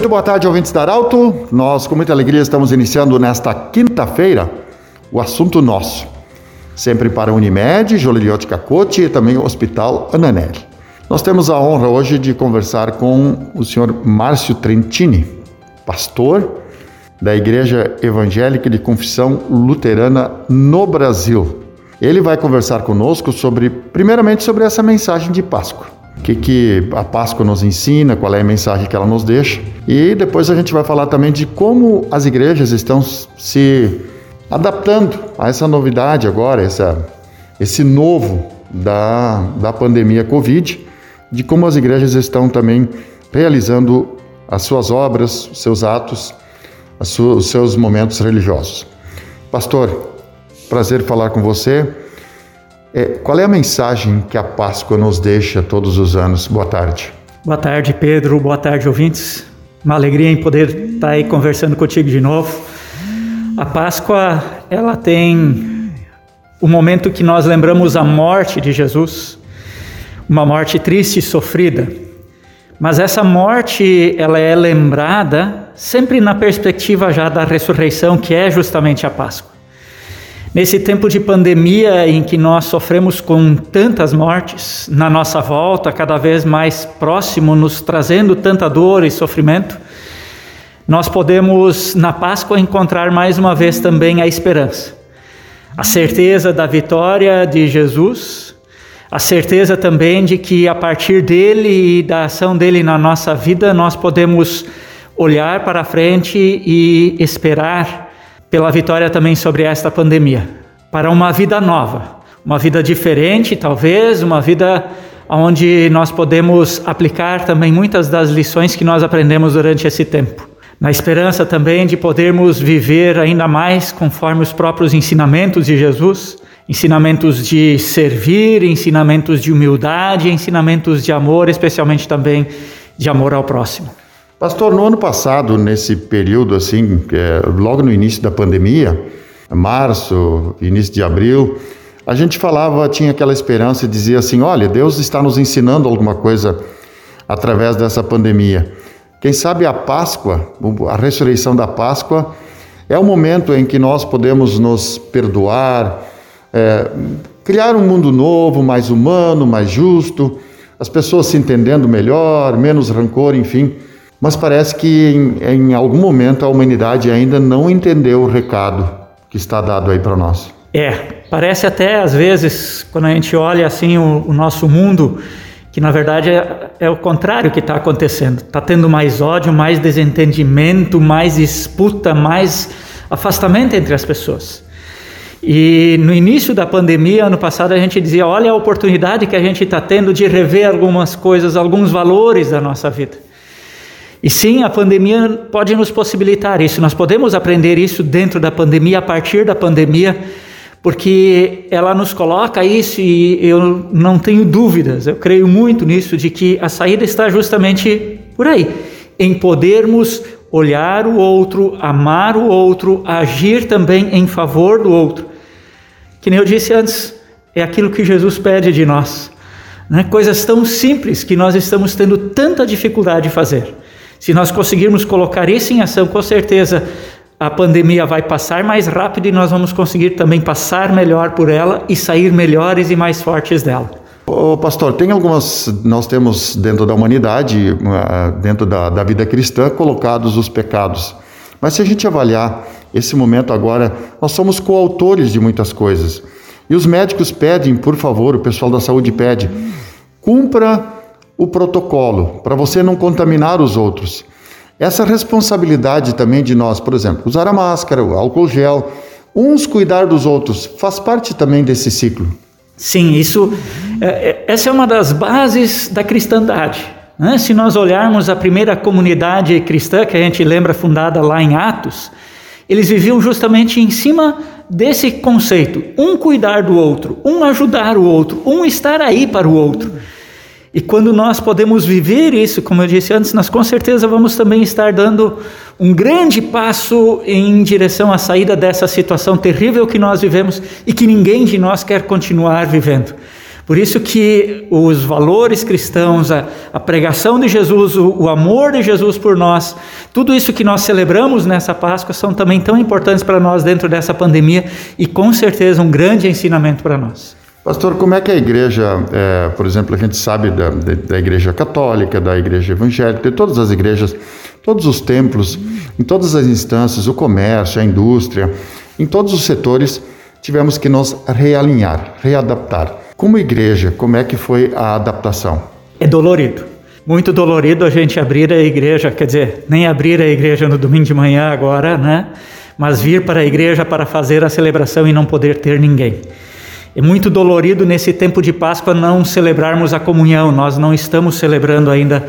Muito boa tarde, ouvintes da Arauto. Nós, com muita alegria, estamos iniciando nesta quinta-feira o assunto nosso. Sempre para a Unimed, Joliliotti Cacote e também o Hospital Ananelli. Nós temos a honra hoje de conversar com o senhor Márcio Trentini, pastor da Igreja Evangélica de Confissão Luterana no Brasil. Ele vai conversar conosco sobre, primeiramente, sobre essa mensagem de Páscoa o que, que a Páscoa nos ensina, qual é a mensagem que ela nos deixa. E depois a gente vai falar também de como as igrejas estão se adaptando a essa novidade agora, essa, esse novo da, da pandemia Covid, de como as igrejas estão também realizando as suas obras, os seus atos, os seus momentos religiosos. Pastor, prazer falar com você. É, qual é a mensagem que a Páscoa nos deixa todos os anos? Boa tarde. Boa tarde, Pedro. Boa tarde, ouvintes. Uma alegria em poder estar aí conversando contigo de novo. A Páscoa, ela tem o momento que nós lembramos a morte de Jesus, uma morte triste e sofrida. Mas essa morte, ela é lembrada sempre na perspectiva já da ressurreição, que é justamente a Páscoa. Nesse tempo de pandemia em que nós sofremos com tantas mortes na nossa volta, cada vez mais próximo, nos trazendo tanta dor e sofrimento, nós podemos na Páscoa encontrar mais uma vez também a esperança, a certeza da vitória de Jesus, a certeza também de que a partir dele e da ação dele na nossa vida nós podemos olhar para frente e esperar pela vitória também sobre esta pandemia, para uma vida nova, uma vida diferente, talvez, uma vida onde nós podemos aplicar também muitas das lições que nós aprendemos durante esse tempo. Na esperança também de podermos viver ainda mais conforme os próprios ensinamentos de Jesus, ensinamentos de servir, ensinamentos de humildade, ensinamentos de amor, especialmente também de amor ao próximo. Pastor, no ano passado, nesse período assim, é, logo no início da pandemia, março, início de abril, a gente falava, tinha aquela esperança e dizia assim: olha, Deus está nos ensinando alguma coisa através dessa pandemia. Quem sabe a Páscoa, a ressurreição da Páscoa, é o momento em que nós podemos nos perdoar, é, criar um mundo novo, mais humano, mais justo, as pessoas se entendendo melhor, menos rancor, enfim. Mas parece que em, em algum momento a humanidade ainda não entendeu o recado que está dado aí para nós. É, parece até às vezes, quando a gente olha assim o, o nosso mundo, que na verdade é, é o contrário que está acontecendo. Está tendo mais ódio, mais desentendimento, mais disputa, mais afastamento entre as pessoas. E no início da pandemia, ano passado, a gente dizia: olha a oportunidade que a gente está tendo de rever algumas coisas, alguns valores da nossa vida. E sim, a pandemia pode nos possibilitar isso. Nós podemos aprender isso dentro da pandemia, a partir da pandemia, porque ela nos coloca isso e eu não tenho dúvidas, eu creio muito nisso, de que a saída está justamente por aí em podermos olhar o outro, amar o outro, agir também em favor do outro. Que nem eu disse antes, é aquilo que Jesus pede de nós. Né? Coisas tão simples que nós estamos tendo tanta dificuldade de fazer. Se nós conseguirmos colocar isso em ação, com certeza a pandemia vai passar mais rápido e nós vamos conseguir também passar melhor por ela e sair melhores e mais fortes dela. Ô, pastor, tem algumas, nós temos dentro da humanidade, dentro da, da vida cristã, colocados os pecados. Mas se a gente avaliar esse momento agora, nós somos coautores de muitas coisas. E os médicos pedem, por favor, o pessoal da saúde pede, cumpra o protocolo, para você não contaminar os outros. Essa responsabilidade também de nós, por exemplo, usar a máscara, o álcool gel, uns cuidar dos outros, faz parte também desse ciclo. Sim, isso, é, é, essa é uma das bases da cristandade. Né? Se nós olharmos a primeira comunidade cristã que a gente lembra fundada lá em Atos, eles viviam justamente em cima desse conceito: um cuidar do outro, um ajudar o outro, um estar aí para o outro. E quando nós podemos viver isso, como eu disse antes, nós com certeza vamos também estar dando um grande passo em direção à saída dessa situação terrível que nós vivemos e que ninguém de nós quer continuar vivendo. Por isso que os valores cristãos, a, a pregação de Jesus, o, o, amor de Jesus por nós, tudo isso que nós celebramos nessa Páscoa são também tão importantes para nós dentro dessa pandemia e com certeza um grande ensinamento para nós. Pastor, como é que a igreja, é, por exemplo, a gente sabe da, da igreja católica, da igreja evangélica, de todas as igrejas, todos os templos, em todas as instâncias, o comércio, a indústria, em todos os setores, tivemos que nos realinhar, readaptar. Como igreja, como é que foi a adaptação? É dolorido. Muito dolorido a gente abrir a igreja, quer dizer, nem abrir a igreja no domingo de manhã agora, né? Mas vir para a igreja para fazer a celebração e não poder ter ninguém. É muito dolorido nesse tempo de Páscoa não celebrarmos a comunhão, nós não estamos celebrando ainda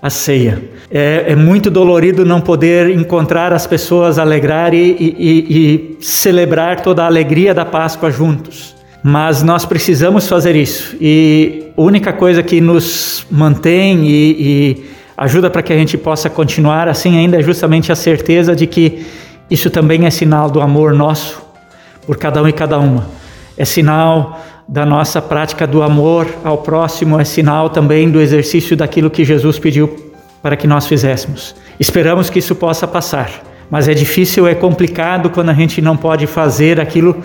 a ceia. É, é, muito dolorido não poder encontrar as pessoas, alegrar e, e, e, celebrar toda a alegria da Páscoa juntos. Mas nós precisamos fazer isso. E a única coisa que nos mantém e, e ajuda para que a gente possa continuar assim ainda é justamente a certeza de que isso também é sinal do amor nosso por cada um e cada uma. É sinal da nossa prática do amor ao próximo é sinal também do exercício daquilo que Jesus pediu para que nós fizéssemos. Esperamos que isso possa passar, mas é difícil, é complicado quando a gente não pode fazer aquilo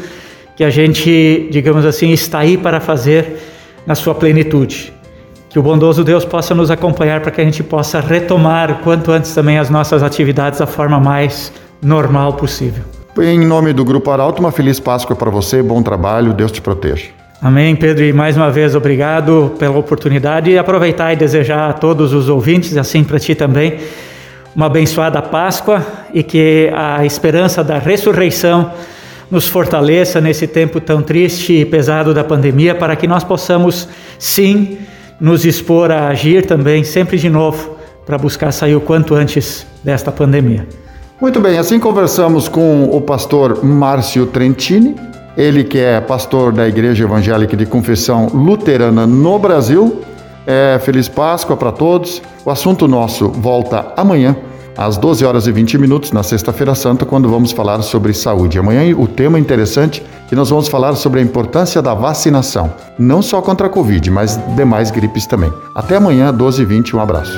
que a gente, digamos assim, está aí para fazer na sua plenitude. Que o bondoso Deus possa nos acompanhar para que a gente possa retomar quanto antes também as nossas atividades da forma mais normal possível. Em nome do Grupo Arauto, uma feliz Páscoa para você, bom trabalho, Deus te proteja. Amém, Pedro, e mais uma vez obrigado pela oportunidade e aproveitar e desejar a todos os ouvintes, assim para ti também, uma abençoada Páscoa e que a esperança da ressurreição nos fortaleça nesse tempo tão triste e pesado da pandemia, para que nós possamos, sim, nos expor a agir também, sempre de novo, para buscar sair o quanto antes desta pandemia. Muito bem, assim conversamos com o pastor Márcio Trentini, ele que é pastor da Igreja Evangélica de Confissão Luterana no Brasil. É, feliz Páscoa para todos. O assunto nosso volta amanhã às 12 horas e 20 minutos na Sexta-feira Santa, quando vamos falar sobre saúde. Amanhã o tema interessante que nós vamos falar sobre a importância da vacinação, não só contra a Covid, mas demais gripes também. Até amanhã, 12 e 20, um abraço.